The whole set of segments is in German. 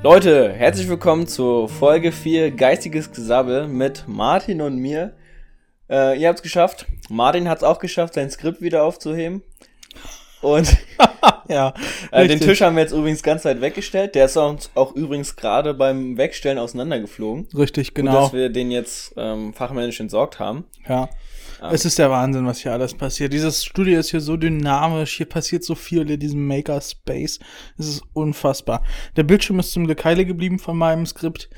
Leute, herzlich willkommen zur Folge 4 Geistiges Gesabbel mit Martin und mir. Äh, ihr habt es geschafft. Martin hat es auch geschafft, sein Skript wieder aufzuheben. Und ja, äh, den Tisch haben wir jetzt übrigens ganz weit weggestellt. Der ist auch, auch übrigens gerade beim Wegstellen auseinandergeflogen. Richtig, genau. Gut, dass wir den jetzt ähm, fachmännisch entsorgt haben. Ja. Um. Es ist der Wahnsinn, was hier alles passiert. Dieses Studio ist hier so dynamisch, hier passiert so viel in diesem Makerspace. Es ist unfassbar. Der Bildschirm ist zum Glück heile geblieben von meinem Skript.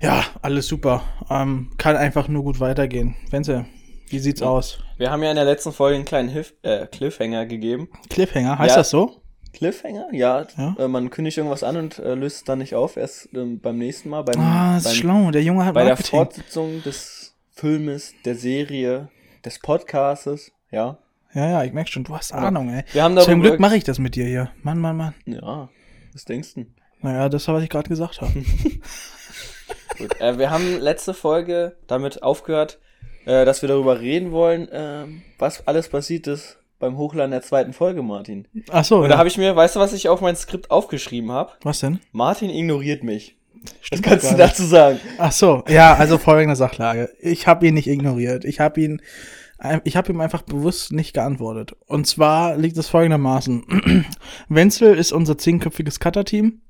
Ja, alles super. Ähm, kann einfach nur gut weitergehen. Wenzel, wie sieht's aus? Wir haben ja in der letzten Folge einen kleinen Hif äh, Cliffhanger gegeben. Cliffhanger, heißt ja. das so? Cliffhanger? Ja, ja. Äh, man kündigt irgendwas an und äh, löst es dann nicht auf, erst ähm, beim nächsten Mal. Beim, ah, ist beim, schlau, der Junge hat Bei Marketing. der Fortsetzung des Filmes, der Serie, des Podcastes, ja. Ja, ja, ich merke schon, du hast Ahnung, ey. Wir haben Zum Glück mache ich das mit dir hier. Mann, Mann, Mann. Ja, was denkst du? Naja, das war, was ich gerade gesagt habe. Gut, äh, wir haben letzte Folge damit aufgehört, äh, dass wir darüber reden wollen, äh, was alles passiert ist beim Hochladen der zweiten Folge, Martin. Ach so. Und ja. da habe ich mir, weißt du, was ich auf mein Skript aufgeschrieben habe? Was denn? Martin ignoriert mich. Stimmt was kannst du dazu sagen? Ach so, ja, also folgende Sachlage. Ich habe ihn nicht ignoriert. Ich habe ihn, ich habe ihm einfach bewusst nicht geantwortet. Und zwar liegt es folgendermaßen. Wenzel ist unser zehnköpfiges Cutter-Team,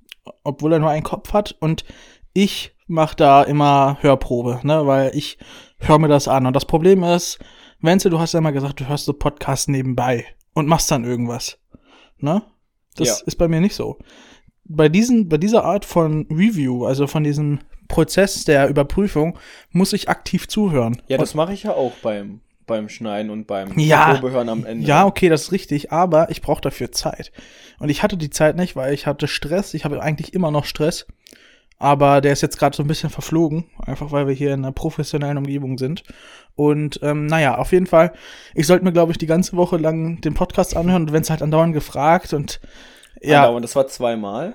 obwohl er nur einen Kopf hat. Und ich mache da immer Hörprobe, ne, weil ich höre mir das an. Und das Problem ist, Wenzel, du hast ja mal gesagt, du hörst so Podcasts nebenbei und machst dann irgendwas. Ne? Das Ja. ist bei mir nicht so. Bei, diesen, bei dieser Art von Review, also von diesem Prozess der Überprüfung, muss ich aktiv zuhören. Ja, das mache ich ja auch beim, beim Schneiden und beim Ja. Probehören am Ende. Ja, okay, das ist richtig, aber ich brauche dafür Zeit. Und ich hatte die Zeit nicht, weil ich hatte Stress. Ich habe eigentlich immer noch Stress. Aber der ist jetzt gerade so ein bisschen verflogen, einfach weil wir hier in einer professionellen Umgebung sind. Und ähm, naja, auf jeden Fall, ich sollte mir, glaube ich, die ganze Woche lang den Podcast anhören und wenn es halt andauernd gefragt und ja, Und das war zweimal,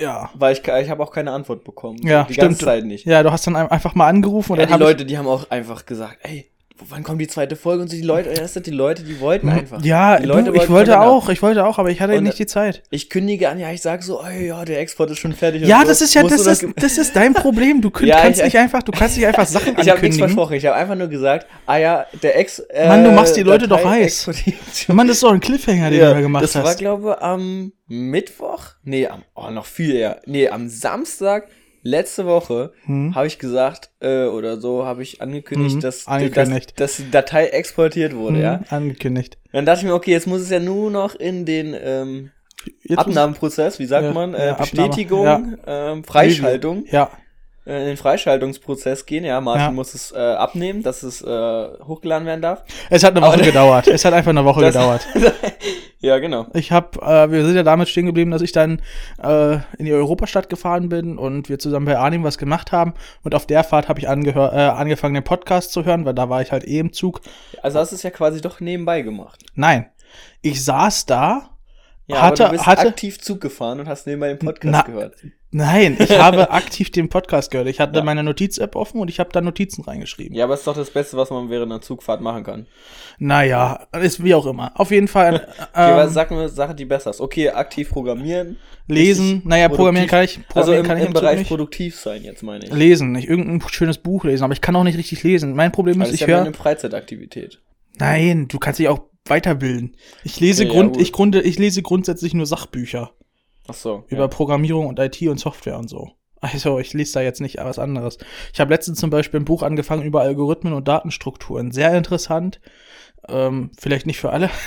ja. weil ich, ich habe auch keine Antwort bekommen. Ja, die stimmt. ganze Zeit nicht. Ja, du hast dann ein- einfach mal angerufen und Ja, dann die hab Leute, die haben auch einfach gesagt, ey, wann kommt die zweite Folge? Und so die Leute, das sind die Leute, die wollten einfach. Ja, die Leute du, ich wollte auch, ich wollte auch, aber ich hatte Und- nicht die Zeit. Ich kündige an, ja, ich sag so, ey, ja, der Export ist schon fertig. Ja, so. das ist ja, das du ist, das ist dein Problem. Du Ja, kannst ich- nicht einfach, du kannst nicht einfach Sachen Ich habe nichts ankündigen. versprochen. Ich habe einfach nur gesagt, ah ja, der Ex. Äh, Mann, du machst die Leute doch heiß. Mann, das ist doch ein Cliffhanger, den Ja, du da gemacht das war, hast. glaube am Mittwoch. Nee, am, oh, noch viel eher. Nee, am Samstag letzte Woche Hm. habe ich gesagt, äh, oder so, habe ich angekündigt, Mhm, dass, angekündigt. Dass, dass die Datei exportiert wurde, Hm, ja. Angekündigt. Dann dachte ich mir, okay, jetzt muss es ja nur noch in den ähm, Abnahmeprozess, wie sagt Ja, man, ja, äh, Abnahme, Bestätigung, ähm, Freischaltung, Ja, in den Freischaltungsprozess gehen. Ja, Martin Ja. muss es äh, abnehmen, dass es äh, hochgeladen werden darf. es hat eine Woche Aber- gedauert. Es hat einfach eine Woche Das- gedauert. ja, genau. Ich habe, äh, wir sind ja damit stehen geblieben, dass ich dann äh, in die Europastadt gefahren bin und wir zusammen bei Arnim was gemacht haben. Und auf der Fahrt habe ich äh, angefangen, den Podcast zu hören, weil da war ich halt eh im Zug. Also hast du es ja quasi doch nebenbei gemacht. Nein, ich saß da, Ja, hatte, aber du bist hatte, aktiv Zug gefahren und hast nebenbei den Podcast Na, gehört. Nein, ich habe aktiv den Podcast gehört. Ich hatte Ja. meine Notiz-App offen und ich habe da Notizen reingeschrieben. Ja, aber es ist doch das Beste, was man während einer Zugfahrt machen kann. Naja, ist wie auch immer. Auf jeden Fall Okay, ähm, was sag mir eine Sache, die besser ist. Okay, aktiv programmieren. lesen. Naja, programmieren produktiv- kann ich. Also Programmieren im, kann ich im Bereich nicht. produktiv sein, jetzt meine ich. Lesen, nicht irgendein schönes Buch lesen, aber ich kann auch nicht richtig lesen. Mein Problem Also ist, ist ich ja mehr höre. eine Freizeitaktivität. Nein, du kannst dich auch weiterbilden. Ich lese Okay, ja, Grund, gut. ich grunde, ich lese grundsätzlich nur Sachbücher Ach so. über ja. Programmierung und IT und Software und so. Also, ich lese da jetzt nicht was anderes. Ich habe letztens zum Beispiel ein Buch angefangen über Algorithmen und Datenstrukturen. Sehr interessant. Ähm, vielleicht nicht für alle.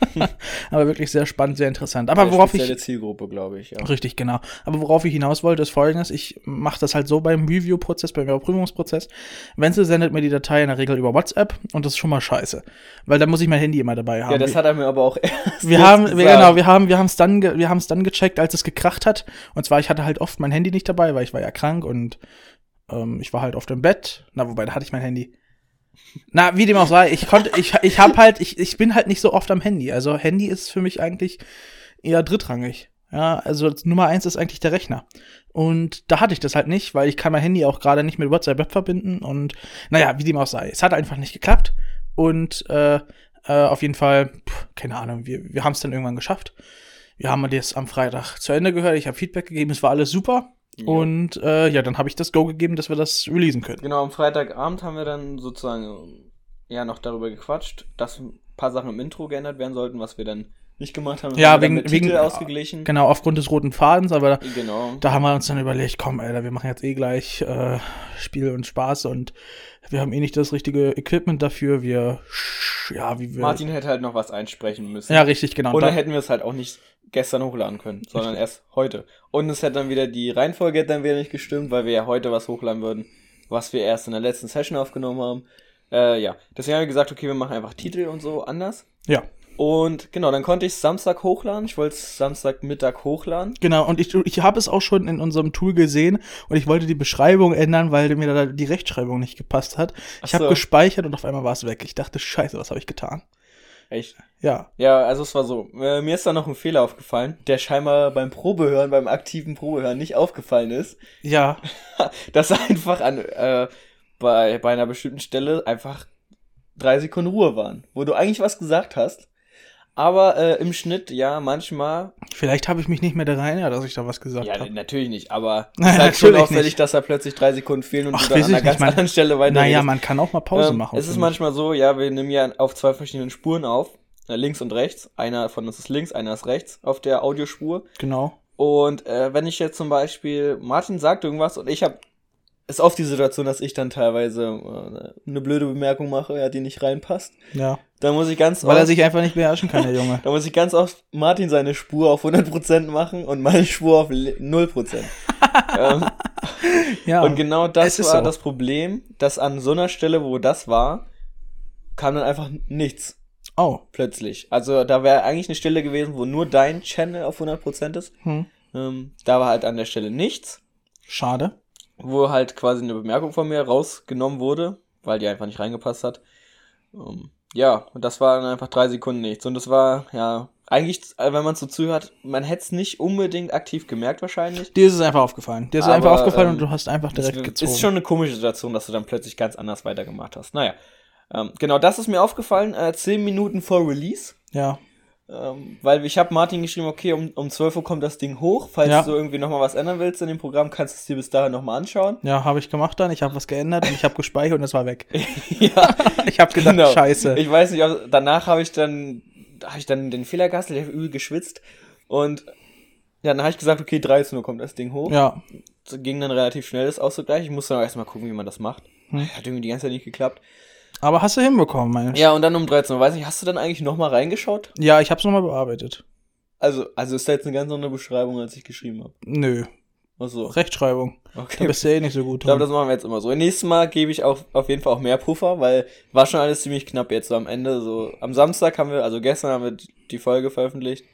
aber wirklich sehr spannend, sehr interessant. Aber Sehr worauf spezielle ich. Zielgruppe, glaube ich. Ja. Richtig, genau. Aber worauf ich hinaus wollte, ist folgendes. Ich mache das halt so beim Review-Prozess, beim Überprüfungsprozess. Wenzel sendet mir die Datei in der Regel über WhatsApp und das ist schon mal scheiße. Weil da muss ich mein Handy immer dabei haben. Ja, das hat er mir aber auch erst wir haben, gesagt. genau, wir haben, wir haben es dann, wir haben es dann gecheckt, als es gekracht hat. Und zwar, ich hatte halt oft mein Handy nicht dabei, weil ich war ja krank und ähm, ich war halt auf dem Bett. Na, wobei, da hatte ich mein Handy. Na, wie dem auch sei, ich konnte, ich, ich habe halt, ich, ich bin halt nicht so oft am Handy. Also Handy ist für mich eigentlich eher drittrangig. Ja, also Nummer eins ist eigentlich der Rechner. Und da hatte ich das halt nicht, weil ich kann mein Handy auch gerade nicht mit WhatsApp Web verbinden und naja, wie dem auch sei. Es hat einfach nicht geklappt. Und äh, äh, auf jeden Fall, pff, keine Ahnung, wir, wir haben es dann irgendwann geschafft. wir haben das am Freitag zu Ende gehört. Ich habe Feedback gegeben, es war alles super. Ja. Und äh, ja, dann habe ich das Go gegeben, dass wir das releasen können. Genau, am Freitagabend haben wir dann sozusagen ja noch darüber gequatscht, dass ein paar Sachen im Intro geändert werden sollten, was wir dann nicht gemacht haben. Ja, haben wegen- mit wegen- Titel ausgeglichen. Genau, aufgrund des roten Fadens, aber Genau. da haben wir uns dann überlegt, komm, Alter, wir machen jetzt eh gleich äh, Spiel und Spaß und wir haben eh nicht das richtige Equipment dafür. Wir, ja, wie wir. Martin hätte halt noch was einsprechen müssen. Ja, richtig, genau. Und Da- dann hätten wir es halt auch nicht gestern hochladen können, sondern erst heute. Und es hätte dann wieder, die Reihenfolge hätte dann wieder nicht gestimmt, weil wir ja heute was hochladen würden, was wir erst in der letzten Session aufgenommen haben. Äh, ja, deswegen haben wir gesagt, okay, wir machen einfach Titel und so anders. ja, Und genau, dann konnte ich Samstag hochladen. Ich wollte es Samstagmittag hochladen. genau. Und ich, ich habe es auch schon in unserem Tool gesehen und ich wollte die Beschreibung ändern, weil mir da die Rechtschreibung nicht gepasst hat. Ich Ach habe so. gespeichert und auf einmal war es weg. Ich dachte, scheiße, was habe ich getan? Echt? Ja, Ja, also es war so. Äh, mir ist da noch ein Fehler aufgefallen, der scheinbar beim Probehören, beim aktiven Probehören nicht aufgefallen ist. ja, dass einfach an, äh, bei, bei einer bestimmten Stelle einfach drei Sekunden Ruhe waren, wo du eigentlich was gesagt hast. Aber äh, im Schnitt, ja, manchmal. vielleicht habe ich mich nicht mehr daran erinnert, dass ich da was gesagt Ja, habe. natürlich nicht, aber es ist halt schon natürlich auffällig, nicht. dass da plötzlich drei Sekunden fehlen und Ach, du dann an einer ganz man- anderen Stelle weiter Naja, man kann auch mal Pause Ähm, machen. Es ist manchmal so, ja, wir nehmen ja auf zwei verschiedenen Spuren auf. äh, Links und rechts. Einer von uns ist links, einer ist rechts auf der Audiospur. Genau. Und äh, wenn ich jetzt zum Beispiel, Martin sagt irgendwas und ich habe, ist oft die Situation, dass ich dann teilweise äh, eine blöde Bemerkung mache, ja, die nicht reinpasst. Ja. Da muss ich ganz Weil er sich einfach nicht beherrschen kann, der Junge. da muss ich ganz oft Martin seine Spur auf 100% machen und meine Spur auf li- 0%. ähm, Ja. und genau das war so. das Problem, dass an so einer Stelle, wo das war, kam dann einfach nichts oh. plötzlich. Also da wäre eigentlich eine Stelle gewesen, wo nur dein Channel auf 100% ist. Hm. Ähm, da war halt an der Stelle nichts. Schade. Wo halt quasi eine Bemerkung von mir rausgenommen wurde, weil die einfach nicht reingepasst hat. Ähm, ja, und das war dann einfach drei Sekunden nichts. Und das war, ja, eigentlich, äh, wenn man so zuhört, man hätte es nicht unbedingt aktiv gemerkt wahrscheinlich. Dir ist es einfach aufgefallen. Dir ist es einfach aufgefallen ähm, und du hast einfach direkt gezogen. ist schon eine komische Situation, dass du dann plötzlich ganz anders weitergemacht hast. Naja, ähm, genau, das ist mir aufgefallen, äh, zehn Minuten vor Release. ja. Ähm, weil ich habe Martin geschrieben, okay, um, um 12 Uhr kommt das Ding hoch. Falls Ja. du irgendwie nochmal was ändern willst in dem Programm, kannst du es dir bis dahin nochmal anschauen. Ja, habe ich gemacht dann. Ich habe was geändert und ich habe gespeichert und es war weg. ja, Ich habe gedacht, Genau. scheiße. Ich weiß nicht, ob- danach habe ich dann, habe ich dann den Fehler gehabt, ich habe übel geschwitzt und ja, dann habe ich gesagt, okay, 13 Uhr kommt das Ding hoch. ja. Das ging dann relativ schnell, das auszugleichen. Ich musste dann erstmal gucken, wie man das macht. Hm. Hat irgendwie die ganze Zeit nicht geklappt. Aber hast du hinbekommen, meine Ja, und dann um 13 Uhr, weiß nicht, hast du dann eigentlich nochmal reingeschaut? Ja, ich habe es nochmal bearbeitet. Also, also ist da jetzt eine ganz andere Beschreibung, als ich geschrieben habe. Nö. Achso, Rechtschreibung. Da okay. bist du eh nicht so gut Ich glaube, das machen wir jetzt immer so. Nächstes Mal gebe ich auch auf jeden Fall auch mehr Puffer, weil war schon alles ziemlich knapp jetzt so am Ende. So am Samstag haben wir, also gestern haben wir die Folge veröffentlicht.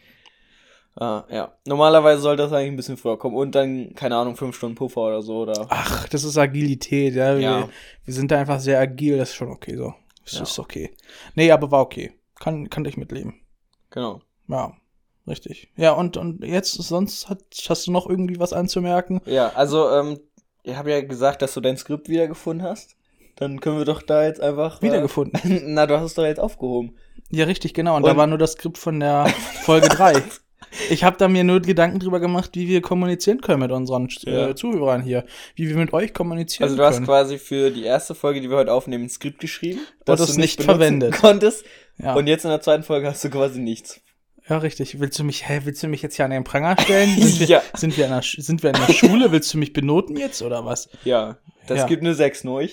Ah, ja. Normalerweise sollte das eigentlich ein bisschen früher kommen und dann, keine Ahnung, fünf Stunden Puffer oder so. Oder Ach, das ist Agilität, ja. Wir, Ja. wir sind da einfach sehr agil, das ist schon okay so. Das Ja. ist okay. Nee, aber war okay. Kann, kann ich mitleben. genau. Ja, richtig. Ja, und, und jetzt, sonst hat, hast du noch irgendwie was anzumerken? Ja, also, ähm, ich habe ja gesagt, dass du dein Skript wiedergefunden hast. Dann können wir doch da jetzt einfach. äh, Wiedergefunden. Na, du hast es doch jetzt aufgehoben. Ja, richtig, genau. Und, Und- da war nur das Skript von der Folge 3. Ich habe da mir nur Gedanken drüber gemacht, wie wir kommunizieren können mit unseren Ja. äh, Zuhörern hier. Wie wir mit euch kommunizieren Also du hast können. quasi für die erste Folge, die wir heute aufnehmen, ein Skript geschrieben, das es du nicht benutzen verwendet. konntest. ja. Und jetzt in der zweiten Folge hast du quasi nichts. Ja, richtig. Willst du mich, hä, willst du mich jetzt hier an den Pranger stellen? Sind wir, Ja. sind wir, in der, sind wir in der Schule? Willst du mich benoten jetzt oder was? Ja, das Ja. gibt eine 6 neu.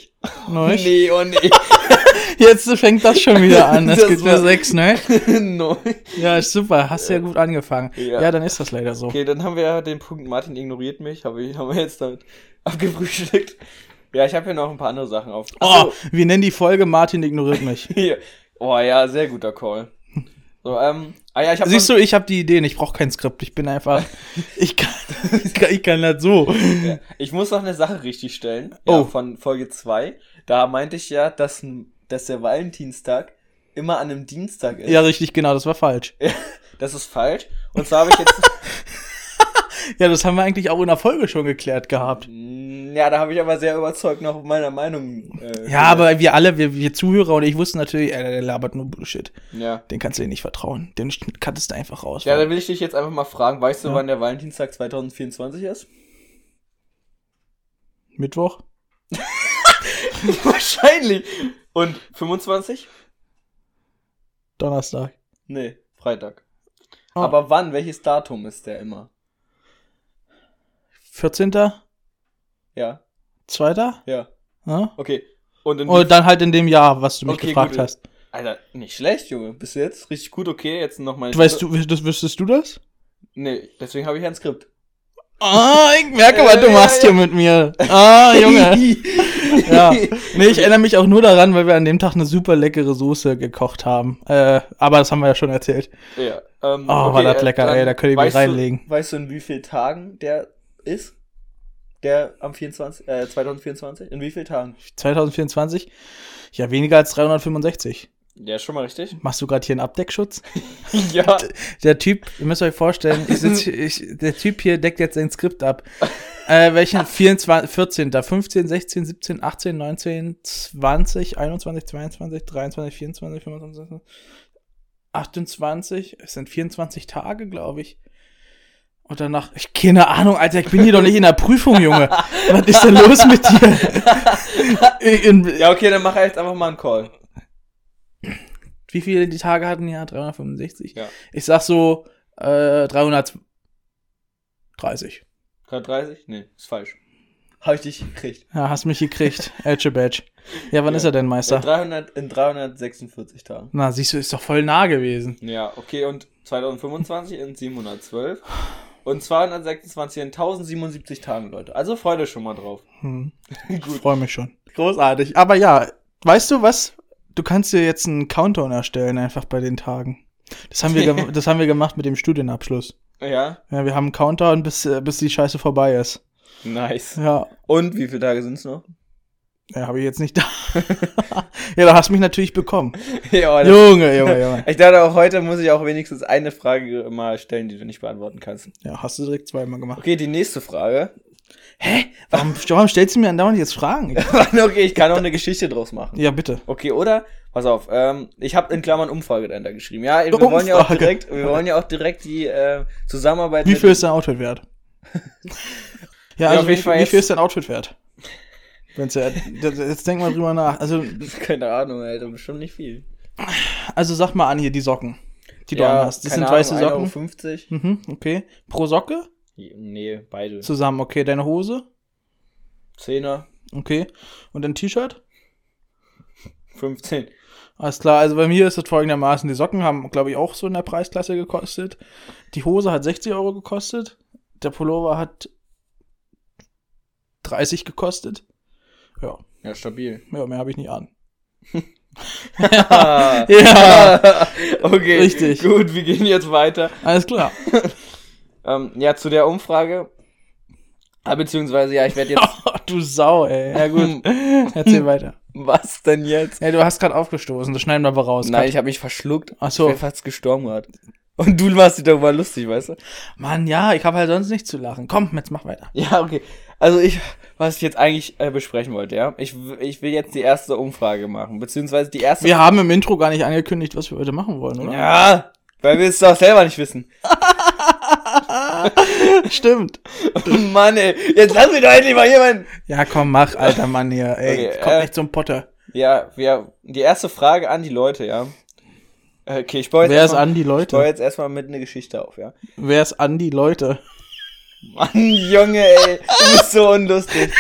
Neu? Nee, oh nee. Jetzt fängt das schon wieder an. Das, Das gibt nur sechs, ne? neu. Ja, ist super. Hast ja gut angefangen. Ja. Ja. dann ist das leider so. Okay, dann haben wir ja den Punkt, Martin ignoriert mich, habe ich, haben wir jetzt damit abgefrühstückt. Ja, ich habe hier noch ein paar andere Sachen auf. Ach Oh, wir nennen die Folge Martin ignoriert mich. Oh ja, sehr guter Call. So, ähm, ah ja, ich habe Siehst du, ich habe die Ideen, ich brauche kein Skript. Ich bin einfach, ich kann, ich kann, ich kann das so. Ja, ich muss noch eine Sache richtig stellen. Ja, Oh. Von Folge 2. Da meinte ich ja, dass, dass der Valentinstag immer an einem Dienstag ist. Ja, richtig, genau, das war falsch. Das ist falsch. Und zwar habe ich jetzt. Ja, das haben wir eigentlich auch in der Folge schon geklärt gehabt. Ja, da habe ich aber sehr überzeugt noch meiner Meinung. Äh, Ja, aber wir alle, wir, wir Zuhörer und ich wussten natürlich, ey, der labert nur Bullshit. Ja. Den kannst du dir nicht vertrauen. Den cuttest du einfach raus. Ja, dann will ich dich jetzt einfach mal fragen, weißt du, Ja. wann der Valentinstag 2024 ist? Mittwoch? Wahrscheinlich. Und 25? Donnerstag. Nee, Freitag. Oh. Aber wann? Welches Datum ist der immer? 14. Ja, 2. ja. Ja? Okay. Und Und dann halt in dem Jahr, was du mich Okay, gefragt gut. hast. Alter, nicht schlecht, Junge. Bist du jetzt richtig gut? Okay, jetzt nochmal. Weißt du, das, wüsstest du das? Nee, deswegen habe ich ein Skript. Ah, ich merke, was du machst hier mit mir. Ah, Junge. ja. Nee, ich erinnere mich auch nur daran, weil wir an dem Tag eine super leckere Soße gekocht haben. Äh, aber das haben wir ja schon erzählt. Ja. Ähm, Oh, war das lecker, dann ey, da könnte ich mich reinlegen. Du, weißt du, in wie vielen Tagen der ist? Der am 24, äh, 2024? In wie vielen Tagen? 2024? Ja, weniger als 365. Ja, schon mal richtig. Machst du gerade hier einen Abdeckschutz? ja. Der Typ, ihr müsst euch vorstellen, ich sitz, hier- ich, der Typ hier deckt jetzt sein Skript ab. Äh, welchen? 24, 14., 15, 16, 17, 18, 19, 20, 21, 22, 23, 24, 25, 28. Es sind 24 Tage, glaube ich. Und danach, ich keine Ahnung, Alter, ich bin hier doch nicht in der Prüfung, Junge. Was ist denn los mit dir? In, Ja, okay, dann mach jetzt einfach mal einen Call. wie viele die Tage hatten? Ja, 365. Ja. Ich sag so äh, 330. 330? Nee, ist falsch. Hab ich dich gekriegt. Ja, hast mich gekriegt. Edge Badge. Ja, wann Ja. ist er denn, In, Meister? 300, in 346 Tagen. Na, siehst du, ist doch voll nah gewesen. Ja, okay, und 2025 in 712. Und 226 in 1077 Tagen, Leute. Also freut euch schon mal drauf. Hm. Ich Gut. freue mich schon. Großartig. Aber ja, weißt du was? Du kannst dir jetzt einen Countdown erstellen, einfach bei den Tagen. Das haben wir, das haben wir gemacht mit dem Studienabschluss. Ja, Ja, wir haben einen Countdown, bis, äh, bis die Scheiße vorbei ist. nice. Ja, Und wie viele Tage sind's noch? Ja habe ich jetzt nicht da. ja, da hast du mich natürlich bekommen. ja, Junge, Junge, Junge. Ich dachte auch heute muss ich auch wenigstens eine Frage mal stellen, die du nicht beantworten kannst. Ja, hast du direkt zweimal gemacht. Okay, die nächste Frage. Hä? Warum, warum stellst du mir andauernd jetzt Fragen? okay, ich kann auch eine Geschichte draus machen. Ja, bitte. Okay, oder? Pass auf, ähm, ich habe in Klammern Umfrage dahinter geschrieben. Ja, wir wollen ja auch direkt, wir wollen ja auch direkt die äh, Zusammenarbeit. Wie viel ist dein Outfit wert? ja, also auf wie, wie viel ist dein Outfit wert? Wenn's ja, das- jetzt denk mal drüber nach. Also, Keine Ahnung, Alter, bestimmt nicht viel. also sag mal an hier die Socken, die du ja, anhast. Das keine sind weiße Ahnung, Socken. 1,50 Mhm, okay. Pro Socke? Nee, beide. Zusammen, okay. Deine Hose? Zehner, Okay. Und ein T-Shirt? 15. Alles klar, also bei mir ist es folgendermaßen, die Socken haben, glaube ich, auch so in der Preisklasse gekostet. Die Hose hat 60 Euro gekostet. Der Pullover hat 30 gekostet. Ja, Ja, stabil. ja mehr habe ich nicht an. ja. Ja, okay. Richtig. Gut, wir gehen jetzt weiter. alles klar. Ähm, ja, zu der Umfrage. Ah, beziehungsweise, ja, ich werde jetzt. Oh, du Sau, ey. Ja gut, erzähl weiter. Was denn jetzt? Ey, du hast gerade aufgestoßen, das schneiden wir aber raus. Nein, ich habe mich verschluckt. Ach Ich so. bin fast gestorben gerade. Und du machst dich darüber lustig, weißt du? Mann, ja, ich habe halt sonst nicht zu lachen. Komm, jetzt mach weiter. Ja, okay. Also ich, was ich jetzt eigentlich äh, besprechen wollte, ja. Ich, ich will jetzt die erste Umfrage machen, beziehungsweise die erste. Wir haben im Intro gar nicht angekündigt, was wir heute machen wollen, oder? ja, weil wir es doch selber nicht wissen. Stimmt. Mann, ey, jetzt lass mich doch endlich mal jemanden. Ja, komm, mach, alter Mann hier. Ey, Okay, kommt äh, nicht zum Potter. Ja, wir, die erste Frage an die Leute, ja. Okay, ich baue jetzt Wer ist erstmal- an die Ich baue Leute? jetzt erstmal mit einer Geschichte auf, ja. Wer ist an die Leute? Mann, Junge, ey, du bist so unlustig.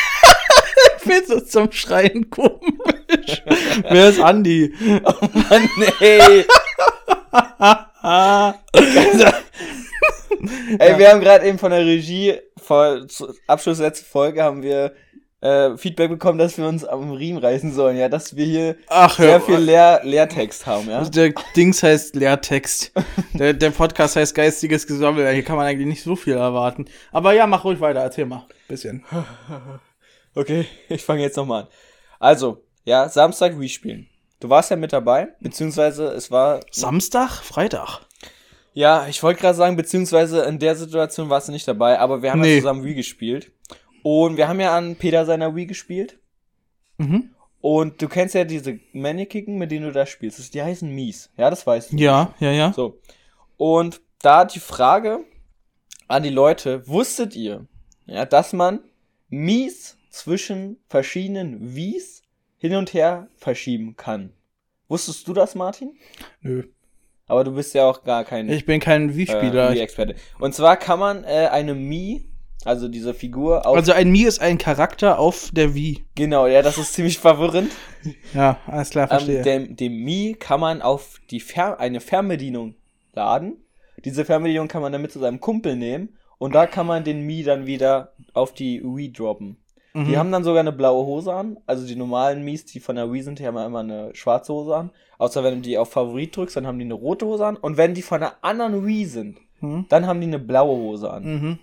Findest du zum Schreien komisch? Wer ist Andi? Mann, ey. Ah. Ey, wir haben gerade eben von der Regie, vor Abschluss letzte Folge, haben wir äh, Feedback bekommen, dass wir uns am Riemen reißen sollen, ja, dass wir hier Ach, sehr viel Leer Leertext haben, ja. Also der Dings heißt Lehrtext. Der, der Podcast heißt geistiges Gesammel. Hier kann man eigentlich nicht so viel erwarten. Aber ja, mach ruhig weiter. Erzähl mal. Bisschen. Okay, ich fange jetzt nochmal an. Also, ja, Samstag Wii spielen. Du warst ja mit dabei, beziehungsweise es war, Samstag? Freitag? ja, ich wollte gerade sagen, beziehungsweise in der Situation warst du nicht dabei, aber wir haben Nee. ja zusammen Wii gespielt. Und wir haben ja an Peter seiner Wii gespielt. Mhm. Und du kennst ja diese Mannequin, mit denen du da spielst. Die heißen Mies. Ja, das weißt du. Ja, ja, ja. So. Und da die Frage an die Leute, wusstet ihr, ja, dass man Mies zwischen verschiedenen Wies hin und her verschieben kann? Wusstest du das, Martin? Nö. Aber du bist ja auch gar kein Ich bin kein Wii-Spieler. äh, Wii-Experte. Und zwar kann man äh, eine Mii, also diese Figur, auf. also ein Mii ist ein Charakter auf der Wii. genau, ja, das ist ziemlich verwirrend. Ja, alles klar, verstehe. Ähm, dem, dem Mii kann man auf die Fer eine Fernbedienung laden. Diese Fernbedienung kann man dann mit zu seinem Kumpel nehmen und da kann man den Mii dann wieder auf die Wii droppen. Mhm. Die haben dann sogar eine blaue Hose an. Also die normalen Mies, die von der Wii sind, die haben immer eine schwarze Hose an. Außer wenn du die auf Favorit drückst, dann haben die eine rote Hose an. Und wenn die von einer anderen Wii sind, Mhm. dann haben die eine blaue Hose an. Mhm.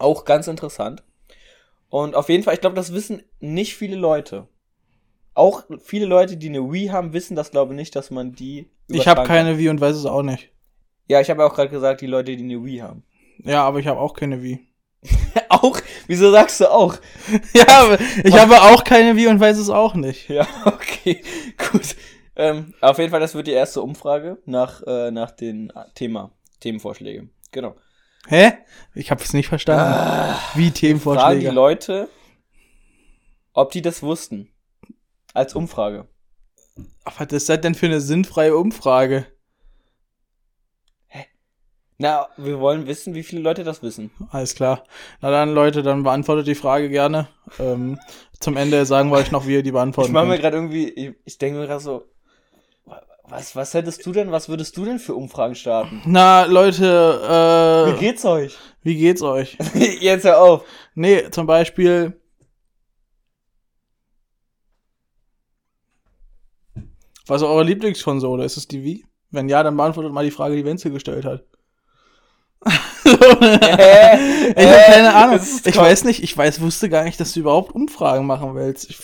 Auch ganz interessant. Und auf jeden Fall, ich glaube, das wissen nicht viele Leute. Auch viele Leute, die eine Wii haben, wissen das, glaube ich, nicht, dass man die. Ich habe keine Wii und weiß es auch nicht. Ja, ich habe auch gerade gesagt, die Leute, die eine Wii haben. Ja, aber ich habe auch keine Wii. auch? Wieso sagst du auch? Ja, aber ich habe auch keine Wii und weiß es auch nicht. Ja, okay, gut. Ähm, auf jeden Fall, das wird die erste Umfrage nach, äh, nach den äh, Thema, Themenvorschläge. Genau. Hä? Ich habe es nicht verstanden. Ah, Wie fragen die Themenvorschläge. Leute, ob die das wussten. Als Umfrage. Aber was ist das denn für eine sinnfreie Umfrage? Na, wir wollen wissen, wie viele Leute das wissen. Alles klar. Na dann, Leute, dann beantwortet die Frage gerne. Ähm, zum Ende sagen wir euch noch, wie ihr die beantworten Ich mache mir gerade irgendwie, ich, ich denke mir gerade so, was, was hättest du denn, was würdest du denn für Umfragen starten? Na, Leute, Wie äh, geht's euch? wie geht's euch? Jetzt hör auf. Nee, zum Beispiel. Was ist eure Lieblingskonsole? Ist es die Wii? Wenn ja, dann beantwortet mal die Frage, die Wenzel gestellt hat. ich habe keine Ahnung. Ich weiß nicht, ich weiß, wusste gar nicht, dass du überhaupt Umfragen machen willst. Ich,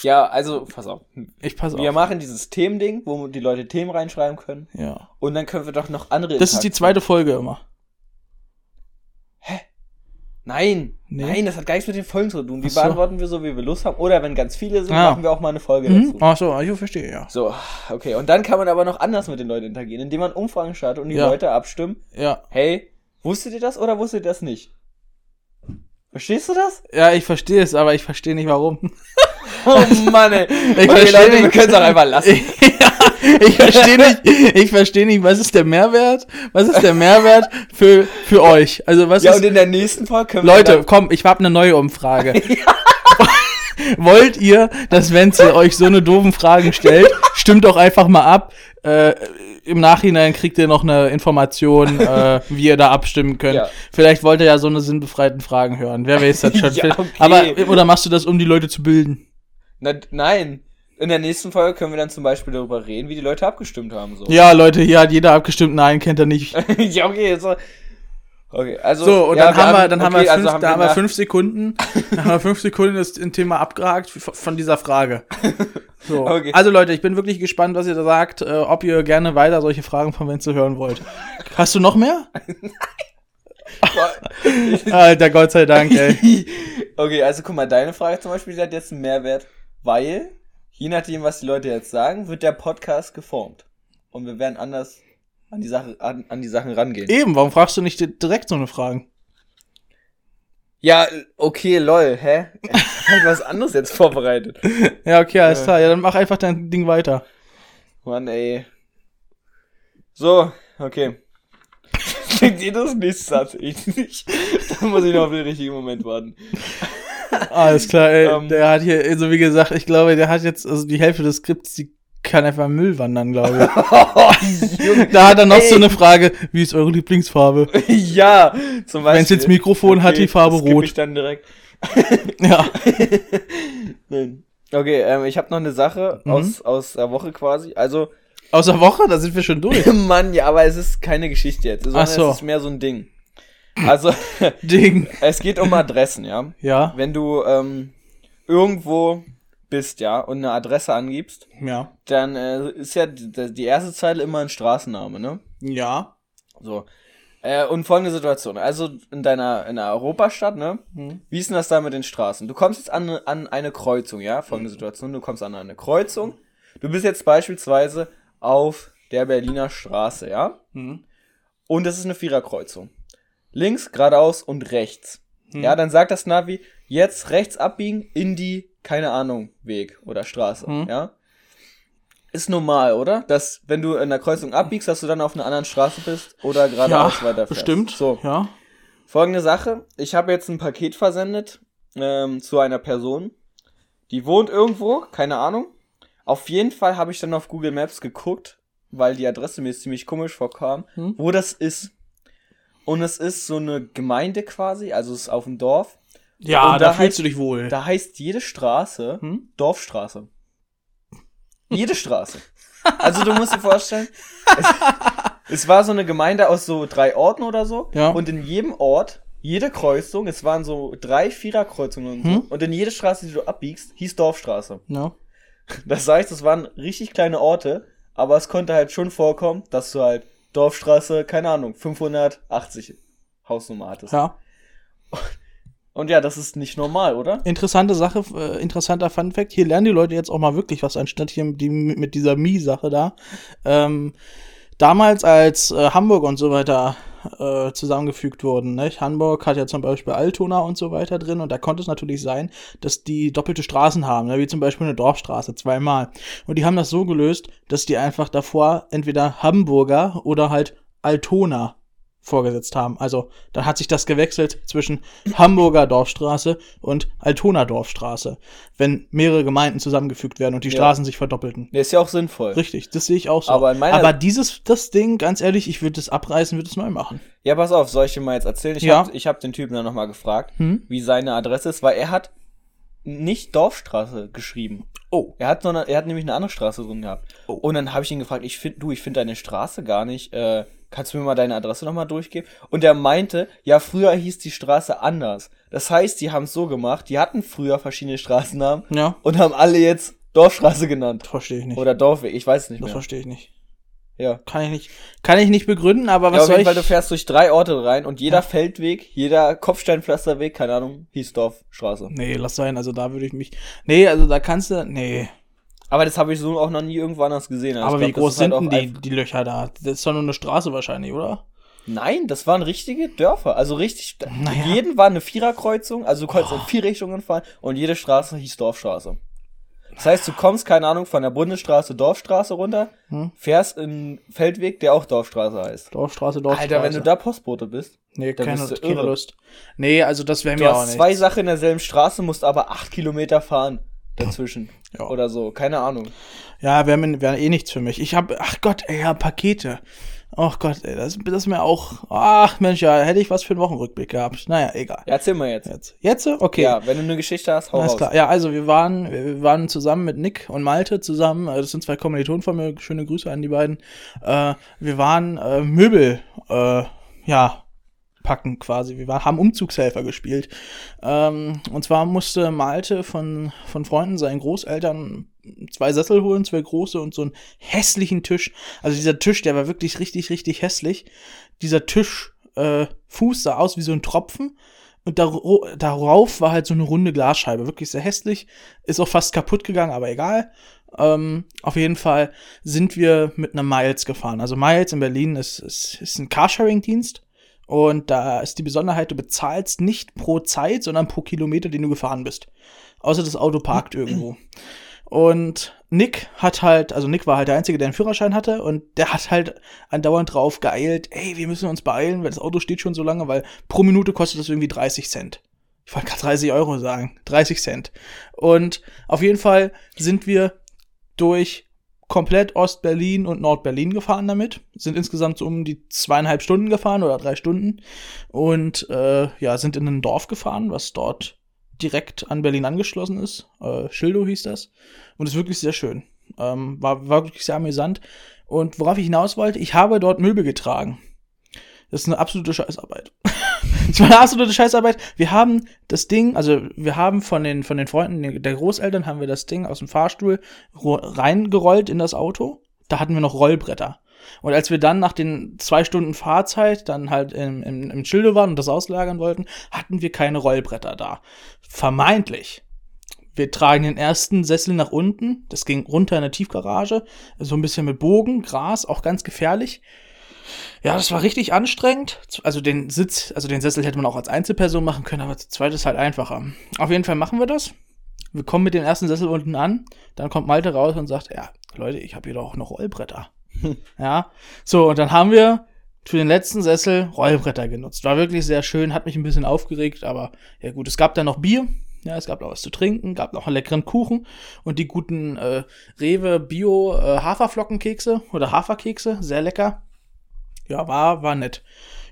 Ja, also, pass auf. ich pass Wir auf. machen dieses Themending, wo die Leute Themen reinschreiben können. Ja. Und dann können wir doch noch andere. Das ist die zweite Folge immer. Nein, Nee. nein, das hat gar nichts mit den Folgen zu tun. Die so. beantworten wir so, wie wir Lust haben. Oder wenn ganz viele sind, Ah. machen wir auch mal eine Folge Mhm. dazu. Ach so, ich verstehe, ja. So, okay. Und dann kann man aber noch anders mit den Leuten interagieren, indem man Umfragen startet und die Ja. Leute abstimmen. Ja. Hey, wusstet ihr das oder wusstet ihr das nicht? Verstehst du das? Ja, ich verstehe es, aber ich verstehe nicht warum. Oh Mann, ey. Ich okay, Leute, nicht. wir können es auch einfach lassen. ja, ich verstehe nicht, ich verstehe nicht, was ist der Mehrwert? Was ist der Mehrwert für, für euch? Also was Ja, ist, und in der nächsten Folge können wir Leute, dann- komm, ich habe eine neue Umfrage. Wollt ihr, dass Wenzel euch so eine doofen Fragen stellt? Stimmt doch einfach mal ab. Äh, Im Nachhinein kriegt ihr noch eine Information, äh, wie ihr da abstimmen könnt. Ja. Vielleicht wollt ihr ja so eine sinnbefreiten Fragen hören. Wer weiß das schon. Ja, okay. Aber, oder machst du das, um die Leute zu bilden? Na, nein. In der nächsten Folge können wir dann zum Beispiel darüber reden, wie die Leute abgestimmt haben. So, Ja, Leute, hier hat jeder abgestimmt. Nein, kennt er nicht. ja okay, so. Okay, also. So, und ja, dann, haben wir, dann haben wir okay, fünf, also da haben wir nach- fünf Sekunden. dann haben wir fünf Sekunden das Thema abgehakt von dieser Frage. So. Okay. Also Leute, ich bin wirklich gespannt, was ihr da sagt, äh, ob ihr gerne weiter solche Fragen von Wenzel hören wollt. Hast du noch mehr? Alter, Gott sei Dank, ey. okay, also guck mal, deine Frage zum Beispiel, die hat jetzt einen Mehrwert, weil, je nachdem, was die Leute jetzt sagen, wird der Podcast geformt. Und wir werden anders an die, Sache, an, an die Sachen rangehen. Eben, warum fragst du nicht di- direkt so eine Fragen? Ja, okay, lol, hä? Ich hab was anderes jetzt vorbereitet. Ja, okay, alles Ja. klar. Ja, dann mach einfach dein Ding weiter. Mann, ey. So, okay. Denkt ihr das nicht satt? Ich nicht. Da muss ich noch auf den richtigen Moment warten. Alles klar, ey. Ähm. der hat hier, also wie gesagt, ich glaube, der hat jetzt, also die Hälfte des Skripts, die kann einfach Müll wandern, glaube ich. Da hat er noch Ey. so eine Frage, wie ist eure Lieblingsfarbe? ja, zum Beispiel. Wenn's jetzt Mikrofon hat, die Farbe rot. ich dann direkt. Ja. Nein. Okay, ähm, ich habe noch eine Sache Mhm. aus, aus der Woche quasi. Also, Aus der Woche, da sind wir schon durch. Mann, ja, aber es ist keine Geschichte jetzt, sondern Ach so. es ist mehr so ein Ding. Also, Ding. es geht um Adressen, ja. Ja. Wenn du ähm, irgendwo bist, ja, und eine Adresse angibst, Ja. dann äh, ist ja die, die erste Zeile immer ein Straßenname, ne? Ja. So. Äh, und folgende Situation. Also in deiner in einer Europastadt, ne? Hm. Wie ist denn das da mit den Straßen? Du kommst jetzt an, an eine Kreuzung, ja? Folgende Situation. Du kommst an eine Kreuzung. Du bist jetzt beispielsweise auf der Berliner Straße, ja? Hm. Und das ist eine Viererkreuzung. Links, geradeaus und rechts. Hm. Ja, dann sagt das Navi, jetzt rechts abbiegen in die, keine Ahnung, Weg oder Straße, Hm. ja? Ist normal, oder? Dass, wenn du in der Kreuzung abbiegst, dass du dann auf einer anderen Straße bist oder geradeaus Ja, weiterfährst. bestimmt. So. Ja. Folgende Sache. Ich habe jetzt ein Paket versendet ähm, zu einer Person. Die wohnt irgendwo, keine Ahnung. Auf jeden Fall habe ich dann auf Google Maps geguckt, weil die Adresse mir ziemlich komisch vorkam, Hm. wo das ist. Und es ist so eine Gemeinde quasi, also es ist auf dem Dorf. Ja, Und da, da fühlst heißt- du dich wohl. Da heißt jede Straße Hm? Dorfstraße. Jede Straße. Also du musst dir vorstellen, es, es war so eine Gemeinde aus so drei Orten oder so. Ja. Und in jedem Ort, jede Kreuzung, es waren so drei Viererkreuzungen und so. Hm? Und in jede Straße, die du abbiegst, hieß Dorfstraße. Ja. Das heißt, es waren richtig kleine Orte, aber es konnte halt schon vorkommen, dass du halt Dorfstraße, keine Ahnung, 580 Hausnummer hattest. ja. Und ja, das ist nicht normal, oder? Interessante Sache, äh, interessanter Fun Fact. Hier lernen die Leute jetzt auch mal wirklich was, anstatt hier mit, mit dieser Mi-Sache da. Ähm, damals, als äh, Hamburg und so weiter äh, zusammengefügt wurden, ne? Hamburg hat ja zum Beispiel Altona und so weiter drin und da konnte es natürlich sein, dass die doppelte Straßen haben, ne? wie zum Beispiel eine Dorfstraße, zweimal. Und die haben das so gelöst, dass die einfach davor entweder Hamburger oder halt Altona vorgesetzt haben. Also dann hat sich das gewechselt zwischen Hamburger Dorfstraße und Altona Dorfstraße, wenn mehrere Gemeinden zusammengefügt werden und die Ja. Straßen sich verdoppelten. Der ist ja auch sinnvoll. Richtig, das sehe ich auch so. Aber Aber dieses, das Ding, ganz ehrlich, ich würde es abreißen, würde es neu machen. Ja, pass auf, soll ich dir mal jetzt erzählen? Ich Ja. hab, ich hab den Typen dann nochmal gefragt, Hm? wie seine Adresse ist, weil er hat nicht Dorfstraße geschrieben. Oh. Er hat, sondern, er hat nämlich eine andere Straße drin gehabt. Oh. Und dann habe ich ihn gefragt, ich find, du, ich finde deine Straße gar nicht. Äh, kannst du mir mal deine Adresse nochmal durchgeben? Und er meinte, ja, früher hieß die Straße anders. Das heißt, die haben es so gemacht, die hatten früher verschiedene Straßennamen Ja, und haben alle jetzt Dorfstraße genannt. verstehe ich nicht. Oder Dorfweg, ich weiß es nicht das mehr. verstehe ich nicht. Ja. Kann ich nicht, kann ich nicht begründen, aber Ja, was auf soll jeden ich? Fall, du fährst durch drei Orte rein und jeder Feldweg, jeder Kopfsteinpflasterweg, keine Ahnung, hieß Dorfstraße. nee, lass sein, also da würde ich mich, nee, also da kannst du, nee. Aber das habe ich so auch noch nie irgendwo anders gesehen. Also aber wie glaub, das groß halt sind auch denn die, die Löcher da? Das ist doch nur eine Straße wahrscheinlich, oder? Nein, das waren richtige Dörfer. Also richtig. Naja. Jeden war eine Viererkreuzung, also du konntest Oh. in vier Richtungen fahren und jede Straße hieß Dorfstraße. Das heißt, du kommst, keine Ahnung, von der Bundesstraße Dorfstraße runter, Hm? fährst in Feldweg, der auch Dorfstraße heißt. Dorfstraße, Dorfstraße. Alter, wenn du da Postbote bist, Nee, dann keine, bist du keine irre. Lust. Nee, also das wäre du mir auch hast nicht. zwei Sachen in derselben Straße, musst aber acht Kilometer fahren dazwischen. Ja. Oder so, keine Ahnung. Ja, wäre wär eh nichts für mich. Ich habe, ach Gott, ey, ja, Pakete. Ach Gott, ey, das, das ist mir auch, ach Mensch, ja, hätte ich was für einen Wochenrückblick gehabt. Naja, egal. Ja, erzähl mal jetzt. Jetzt, jetzt, okay. Ja, wenn du eine Geschichte hast, hau Alles raus. klar. Ja, also wir waren, wir waren zusammen mit Nick und Malte zusammen. äh, Das sind zwei Kommilitonen von mir. Schöne Grüße an die beiden. Äh, wir waren äh, Möbel, äh, ja, packen quasi. Wir haben Umzugshelfer gespielt. Ähm, und zwar musste Malte von, von Freunden seinen Großeltern zwei Sessel holen, zwei große und so einen hässlichen Tisch. Also dieser Tisch, der war wirklich richtig, richtig hässlich. Dieser Tisch, äh, Fuß sah aus wie so ein Tropfen. Und darauf war halt so eine runde Glasscheibe. Wirklich sehr hässlich. Ist auch fast kaputt gegangen, aber egal. Ähm, auf jeden Fall sind wir mit einer Miles gefahren. Also Miles in Berlin ist, ist, ist ein Carsharing-Dienst. Und da ist die Besonderheit, du bezahlst nicht pro Zeit, sondern pro Kilometer, den du gefahren bist. Außer das Auto parkt irgendwo. Und Nick hat halt, also Nick war halt der Einzige, der einen Führerschein hatte und der hat halt andauernd drauf geeilt, ey, wir müssen uns beeilen, weil das Auto steht schon so lange, weil pro Minute kostet das irgendwie 30 Cent. Ich wollte gerade 30 Euro sagen. 30 Cent. Und auf jeden Fall sind wir durch komplett Ost-Berlin und Nord-Berlin gefahren damit. Sind insgesamt so um die zweieinhalb Stunden gefahren oder drei Stunden. Und äh, ja, sind in ein Dorf gefahren, was dort direkt an Berlin angeschlossen ist. Äh, Schildow hieß das. Und ist wirklich sehr schön. Ähm, war, war wirklich sehr amüsant. Und worauf ich hinaus wollte, ich habe dort Möbel getragen. Das ist eine absolute Scheißarbeit. das war eine absolute Scheißarbeit. Wir haben das Ding, also wir haben von den, von den Freunden der Großeltern haben wir das Ding aus dem Fahrstuhl ro- reingerollt in das Auto. Da hatten wir noch Rollbretter. Und als wir dann nach den zwei Stunden Fahrzeit dann halt im, im, im Schilde waren und das auslagern wollten, hatten wir keine Rollbretter da. Vermeintlich. Wir tragen den ersten Sessel nach unten. Das ging runter in der Tiefgarage. So ein bisschen mit Bogen, Gras, auch ganz gefährlich. Ja, das war richtig anstrengend. Also den Sitz, also den Sessel hätte man auch als Einzelperson machen können, aber zu zweit ist halt einfacher. Auf jeden Fall machen wir das. Wir kommen mit dem ersten Sessel unten an. Dann kommt Malte raus und sagt, ja, Leute, ich habe hier doch noch Rollbretter. ja, so, und dann haben wir für den letzten Sessel Rollbretter genutzt. War wirklich sehr schön, hat mich ein bisschen aufgeregt, aber ja gut, es gab dann noch Bier. Ja, es gab noch was zu trinken, gab noch einen leckeren Kuchen und die guten äh, Rewe Bio äh, Haferflockenkekse oder Haferkekse, sehr lecker. Ja, war war nett.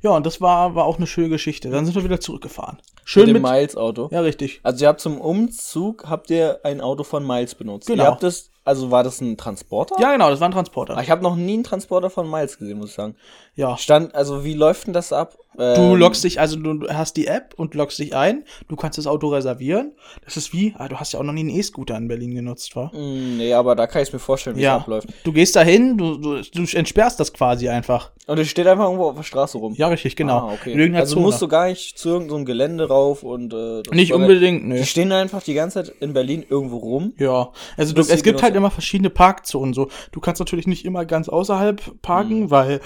Ja, und das war war auch eine schöne Geschichte. Dann sind wir wieder zurückgefahren. Schön mit dem Miles-Auto. Ja, richtig. Also ihr habt zum Umzug, habt ihr ein Auto von Miles benutzt. Genau. Ihr habt das, also war das ein Transporter? Ja, genau, das war ein Transporter. Ah, Ich habe noch nie einen Transporter von Miles gesehen, muss ich sagen. Ja. Stand, also wie läuft denn das ab? Du Ähm, loggst dich, also du hast die App und loggst dich ein. Du kannst das Auto reservieren. Das ist wie, ah, du hast ja auch noch nie einen E-Scooter in Berlin genutzt, war? mh, Nee, aber da kann ich mir vorstellen, wie Ja. es abläuft. Du gehst da hin, du, du, du entsperrst das quasi einfach. Und es steht einfach irgendwo auf der Straße rum. Ja, richtig, genau. Ah, okay. In Also Zone. musst du gar nicht zu irgendeinem Gelände rauf und äh, Nicht unbedingt, nö. Die stehen einfach die ganze Zeit in Berlin irgendwo rum. Ja, also du, es gibt halt immer verschiedene Parkzonen. So, du kannst natürlich nicht immer ganz außerhalb parken, Mhm. weil,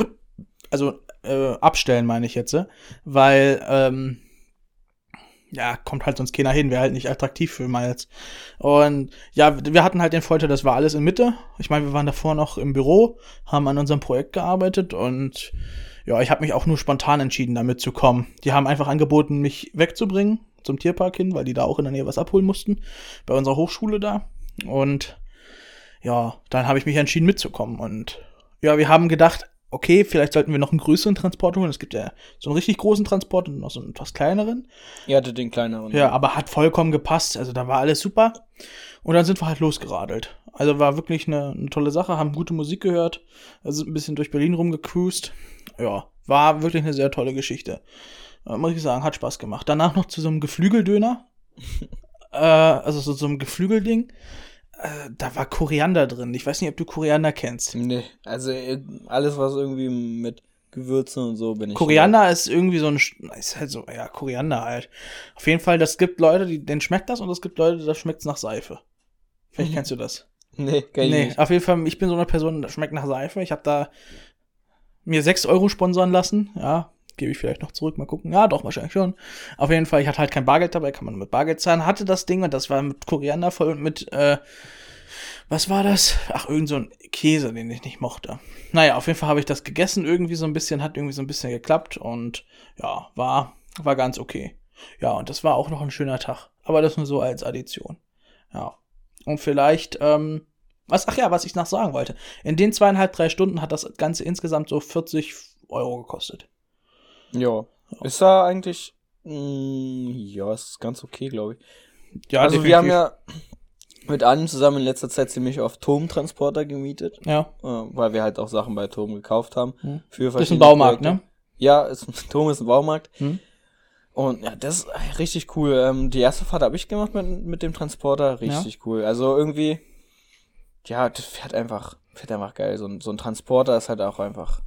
also äh, abstellen meine ich jetzt, äh, weil ähm, ja kommt halt sonst keiner hin, wäre halt nicht attraktiv für Miles. Und ja, wir hatten halt den Vorteil, das war alles in Mitte. Ich meine, wir waren davor noch im Büro, haben an unserem Projekt gearbeitet und ja, ich habe mich auch nur spontan entschieden, damit zu kommen. Die haben einfach angeboten, mich wegzubringen zum Tierpark hin, weil die da auch in der Nähe was abholen mussten, bei unserer Hochschule da. Und ja, dann habe ich mich entschieden mitzukommen. Und ja, wir haben gedacht, okay, vielleicht sollten wir noch einen größeren Transport holen. Es gibt ja so einen richtig großen Transport und noch so einen etwas kleineren. Ihr hattet den kleineren. Ja, aber hat vollkommen gepasst. Also da war alles super. Und dann sind wir halt losgeradelt. Also war wirklich eine, eine tolle Sache, haben gute Musik gehört, also ein bisschen durch Berlin rumgecruised. Ja, war wirklich eine sehr tolle Geschichte. Äh, muss ich sagen, hat Spaß gemacht. Danach noch zu so einem Geflügeldöner. äh, also so, so einem Geflügelding. Äh, da war Koriander drin. Ich weiß nicht, ob du Koriander kennst. Nee, also äh, alles, was irgendwie mit Gewürzen und so bin ich. Koriander ist irgendwie so ein, ist halt so, ja, Koriander halt. Auf jeden Fall, das gibt Leute, die, denen schmeckt das und es gibt Leute, da schmeckt's nach Seife. Vielleicht kennst du das. Nee, kenn Nee, nicht. auf jeden Fall, ich bin so eine Person, das schmeckt nach Seife. Ich habe da mir 6 Euro sponsern lassen. Ja, gebe ich vielleicht noch zurück, mal gucken. Ja, doch, wahrscheinlich schon. Auf jeden Fall, ich hatte halt kein Bargeld dabei, kann man mit Bargeld zahlen. Hatte das Ding und das war mit Koriander voll und mit, äh, was war das? Ach, irgend so ein Käse, den ich nicht mochte. Naja, auf jeden Fall habe ich das gegessen, irgendwie so ein bisschen, hat irgendwie so ein bisschen geklappt und ja, war, war ganz okay. Ja, und das war auch noch ein schöner Tag. Aber das nur so als Addition. Ja. Und vielleicht, ähm, was, ach ja, was ich noch sagen wollte. In den zweieinhalb, drei Stunden hat das Ganze insgesamt so 40 Euro gekostet. Ja. Ist da eigentlich. Mh, ja, ist ganz okay, glaube ich. Ja, also wir haben ja mit allem zusammen in letzter Zeit ziemlich oft Turmtransporter gemietet, Ja, äh, weil wir halt auch Sachen bei Turm gekauft haben. Hm. Für das ist ein Baumarkt, Projekte. ne? Ja, ist, Turm ist ein Baumarkt. Hm. Und ja, das ist richtig cool. Ähm, die erste Fahrt habe ich gemacht mit, mit dem Transporter. Richtig cool. Also irgendwie, ja, das fährt einfach, fährt einfach geil. So, ein- so ein Transporter ist halt auch einfach,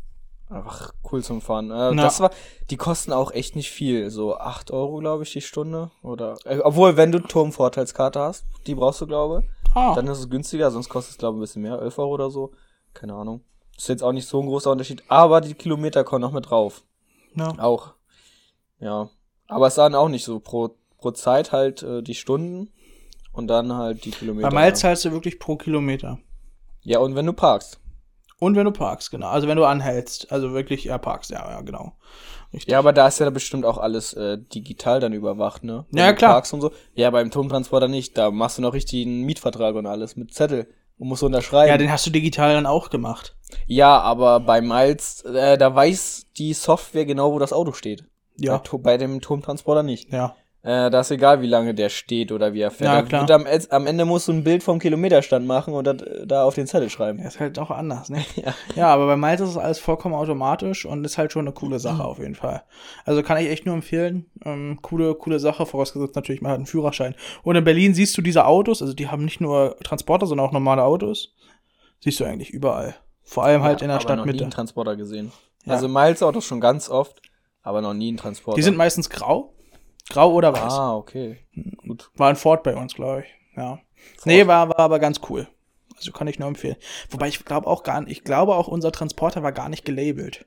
einfach cool zum Fahren. Äh. Das war, die kosten auch echt nicht viel. So 8 Euro, glaube ich, die Stunde. Oder, äh, obwohl, wenn du Turmvorteilskarte hast, die brauchst du, glaube Ah, dann ist es günstiger, sonst kostet es, glaube ich, ein bisschen mehr, 11 Euro oder so. Keine Ahnung. Ist jetzt auch nicht so ein großer Unterschied, aber die Kilometer kommen noch mit drauf. ja. Auch. Ja. Aber es waren auch nicht so pro, pro Zeit halt äh, die Stunden und dann halt die Kilometer. Bei Miles zahlst du wirklich pro Kilometer. Ja, und wenn du parkst. Und wenn du parkst, genau. Also wenn du anhältst. Also wirklich, ja, parkst, ja, ja, genau. Richtig. Ja, aber da ist ja bestimmt auch alles äh, digital dann überwacht, ne? Wenn Ja, du klar. Parkst und so. Ja, beim Turmtransporter nicht. Da machst du noch richtig einen Mietvertrag und alles mit Zettel und musst unterschreiben. Ja, den hast du digital dann auch gemacht. Ja, aber bei Miles, äh, da weiß die Software genau, wo das Auto steht. Ja. Bei, bei dem Turmtransporter nicht. Ja. Äh, da ist egal, wie lange der steht oder wie er fährt. Ja, klar. wird am, am Ende musst du ein Bild vom Kilometerstand machen und das, äh, da auf den Zettel schreiben. Der ist halt auch anders, ne? Ja. Ja, aber bei Miles ist es alles vollkommen automatisch und ist halt schon eine coole Sache auf jeden Fall. Also kann ich echt nur empfehlen. Ähm, coole, coole Sache, vorausgesetzt natürlich, man hat einen Führerschein. Und in Berlin siehst du diese Autos, also die haben nicht nur Transporter, sondern auch normale Autos. Siehst du eigentlich überall. Vor allem halt Ja, in der aber noch nie Stadtmitte. einen Transporter gesehen. Ja. Also Miles Autos schon ganz oft, aber noch nie einen Transporter. Die sind meistens grau. Grau oder weiß. Ah, okay. Gut. War ein Ford bei uns, glaube ich. Ja. Nee, war, war aber ganz cool. Also kann ich nur empfehlen. Wobei ich glaube auch gar nicht, ich glaube auch unser Transporter war gar nicht gelabelt.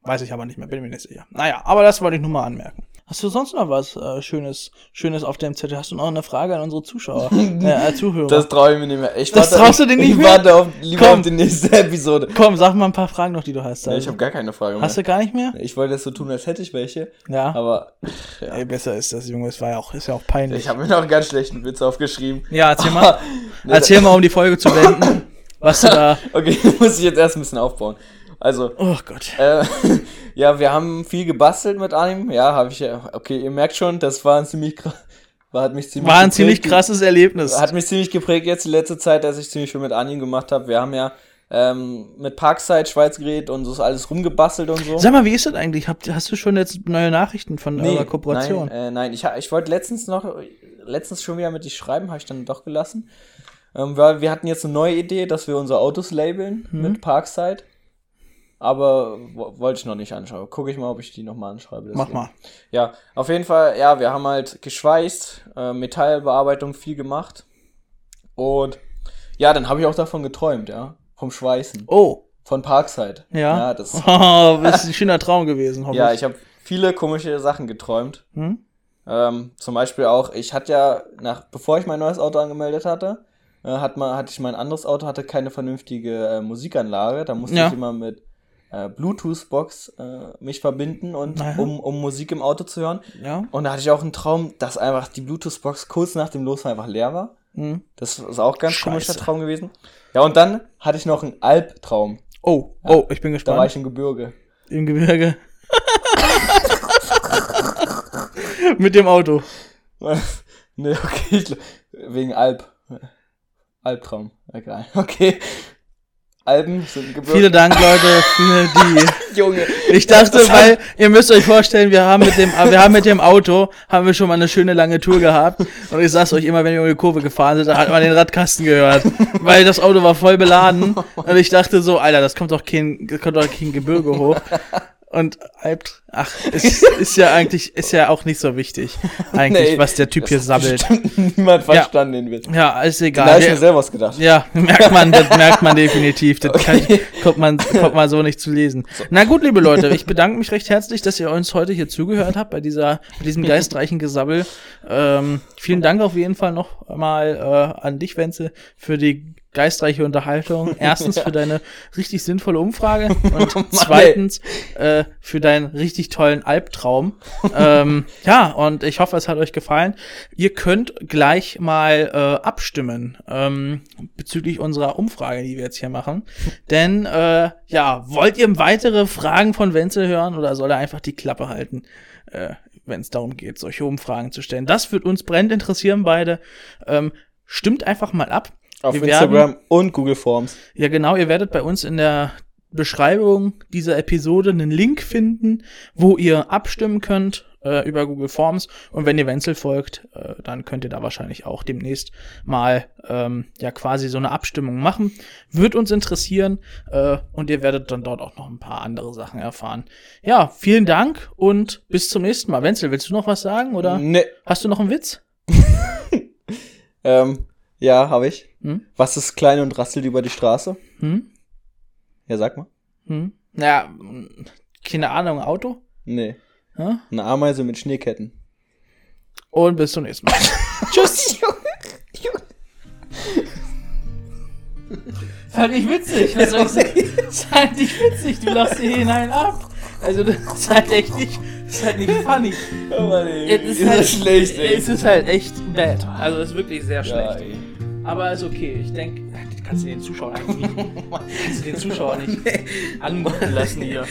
Weiß ich aber nicht mehr, bin mir nicht sicher. Naja, aber das wollte ich nur mal anmerken. Hast du sonst noch was äh, Schönes, Schönes auf deinem Zettel? Hast du noch eine Frage an unsere Zuschauer, äh, äh, Zuhörer? Das traue ich mir nicht mehr. Ich Das warte- traust du dir nicht ich mehr? warte auf, lieber Komm. auf die nächste Episode. Komm, sag mal ein paar Fragen noch, die du hast. Ja, ich habe gar keine Frage mehr. Hast du gar nicht mehr? ich wollte jetzt so tun, als hätte ich welche, Ja. aber ja. Ey, besser ist das, Junge. Es war ja auch, ist ja auch peinlich. ich habe mir noch einen ganz schlechten Witz aufgeschrieben. ja, erzähl mal. Nee, Erzähl mal, um die Folge zu beenden. Was du da. Okay, muss ich jetzt erst ein bisschen aufbauen. Also, Oh Gott. äh, ja, wir haben viel gebastelt mit Anime. Ja, habe ich ja. Okay, ihr merkt schon, das war ein ziemlich war, hat mich ziemlich War ein geprägt. ziemlich krasses Erlebnis. Hat mich ziemlich geprägt jetzt die letzte Zeit, dass ich ziemlich viel mit Anime gemacht habe. Wir haben ja ähm, mit Parkside, Schweizgerät und so alles rumgebastelt und so. Sag mal, wie ist das eigentlich? Habt, hast du schon jetzt neue Nachrichten von eurer Kooperation? Nein, äh, nein. ich, ich wollte letztens noch, letztens schon wieder mit dich schreiben, habe ich dann doch gelassen. Ähm, weil wir hatten jetzt eine neue Idee, dass wir unsere Autos labeln Mhm. mit Parkside. Aber wo- wollte ich noch nicht anschauen. Gucke ich mal, ob ich die nochmal anschreibe. Mach deswegen. mal. Ja, auf jeden Fall, ja, wir haben halt geschweißt, äh, Metallbearbeitung viel gemacht. Und ja, dann habe ich auch davon geträumt, ja. Vom Schweißen. Oh, Von Parkside. ja. Ja, das, Oh, das ist ein schöner Traum gewesen, hoffe ja ich habe viele komische Sachen geträumt. Hm? Ähm, zum Beispiel auch, ich hatte ja, nach, bevor ich mein neues Auto angemeldet hatte, äh, hat man, hatte ich mein anderes Auto, hatte keine vernünftige äh, Musikanlage. Da musste Ja. ich immer mit äh, Bluetooth-Box äh, mich verbinden und Naja. um, um Musik im Auto zu hören. Ja. Und da hatte ich auch einen Traum, dass einfach die Bluetooth-Box kurz nach dem Losfahren einfach leer war. Hm. Das ist auch ein ganz Scheiße. komischer Traum gewesen. Ja, und dann hatte ich noch einen Albtraum. Oh, oh, ich bin Da gespannt. war ich im Gebirge. Im Gebirge. Mit dem Auto. ne, okay, wegen Alp. Albtraum. Egal. Okay. Alben sind im Gebirge. Vielen Dank, Leute, für die. Junge. Ich dachte, weil ihr müsst euch vorstellen, wir haben mit dem, wir haben mit dem Auto haben wir schon mal eine schöne lange Tour gehabt. Und ich sag's euch immer, wenn wir um die Kurve gefahren sind, da hat man den Radkasten gehört, weil das Auto war voll beladen. Und ich dachte so, Alter, das kommt doch kein, das kommt doch kein Gebirge hoch. Und Alpt, ach, ist, ist ja eigentlich, ist ja auch nicht so wichtig, eigentlich, Nee, was der Typ hier bestimmt niemand verstanden, den Witz. Ja, ist Da egal. habe ich mir selber ausgedacht. Ja, merkt man, das merkt man definitiv. Das kann, Okay. kommt, man, kommt man so nicht zu lesen. Na gut, liebe Leute, ich bedanke mich recht herzlich, dass ihr uns heute hier zugehört habt bei dieser, bei diesem geistreichen Gesabbel. Ähm, vielen Dank auf jeden Fall noch mal äh, an dich, Wenzel, für die geistreiche Unterhaltung. Erstens für deine richtig sinnvolle Umfrage und Mann, zweitens äh, für deinen richtig tollen Albtraum. ähm, ja, und ich hoffe, es hat euch gefallen. Ihr könnt gleich mal äh, abstimmen ähm, bezüglich unserer Umfrage, die wir jetzt hier machen. Denn äh, ja, wollt ihr weitere Fragen von Wenzel hören oder soll er einfach die Klappe halten? Äh, wenn es darum geht, solche Umfragen zu stellen. Das wird uns brennend interessieren, beide. Ähm, stimmt einfach mal ab. Auf Wir werden- Instagram und Google Forms. Ja, genau, ihr werdet bei uns in der Beschreibung dieser Episode einen Link finden, wo ihr abstimmen könnt äh, über Google Forms. Und wenn ihr Wenzel folgt, äh, dann könnt ihr da wahrscheinlich auch demnächst mal ähm, ja quasi so eine Abstimmung machen. Wird uns interessieren äh, und ihr werdet dann dort auch noch ein paar andere Sachen erfahren. Ja, vielen Dank und bis zum nächsten Mal. Wenzel, willst du noch was sagen oder Ne, hast du noch einen Witz? ähm, ja, habe ich. Hm? Was ist klein und rasselt über die Straße? Hm? Ja, sag mal. Hm? Naja, keine Ahnung, Auto? Nee. Ja? Eine Ameise mit Schneeketten. Und bis zum nächsten Mal. Tschüss. ist halt nicht witzig. Was soll ich sagen? ist halt nicht witzig. Du lachst hier hinein ab. Also das ist halt echt nicht, das ist halt nicht funny. Oh Mann, ey. Es ist halt, das schlecht, ey. Es ist halt echt bad. Also es ist wirklich sehr Ja, schlecht. ey. Aber ist okay. Ich denke, kannst du den Zuschauern eigentlich nicht, kannst du den Zuschauer nicht anmachen lassen hier.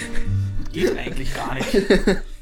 Geht eigentlich gar nicht.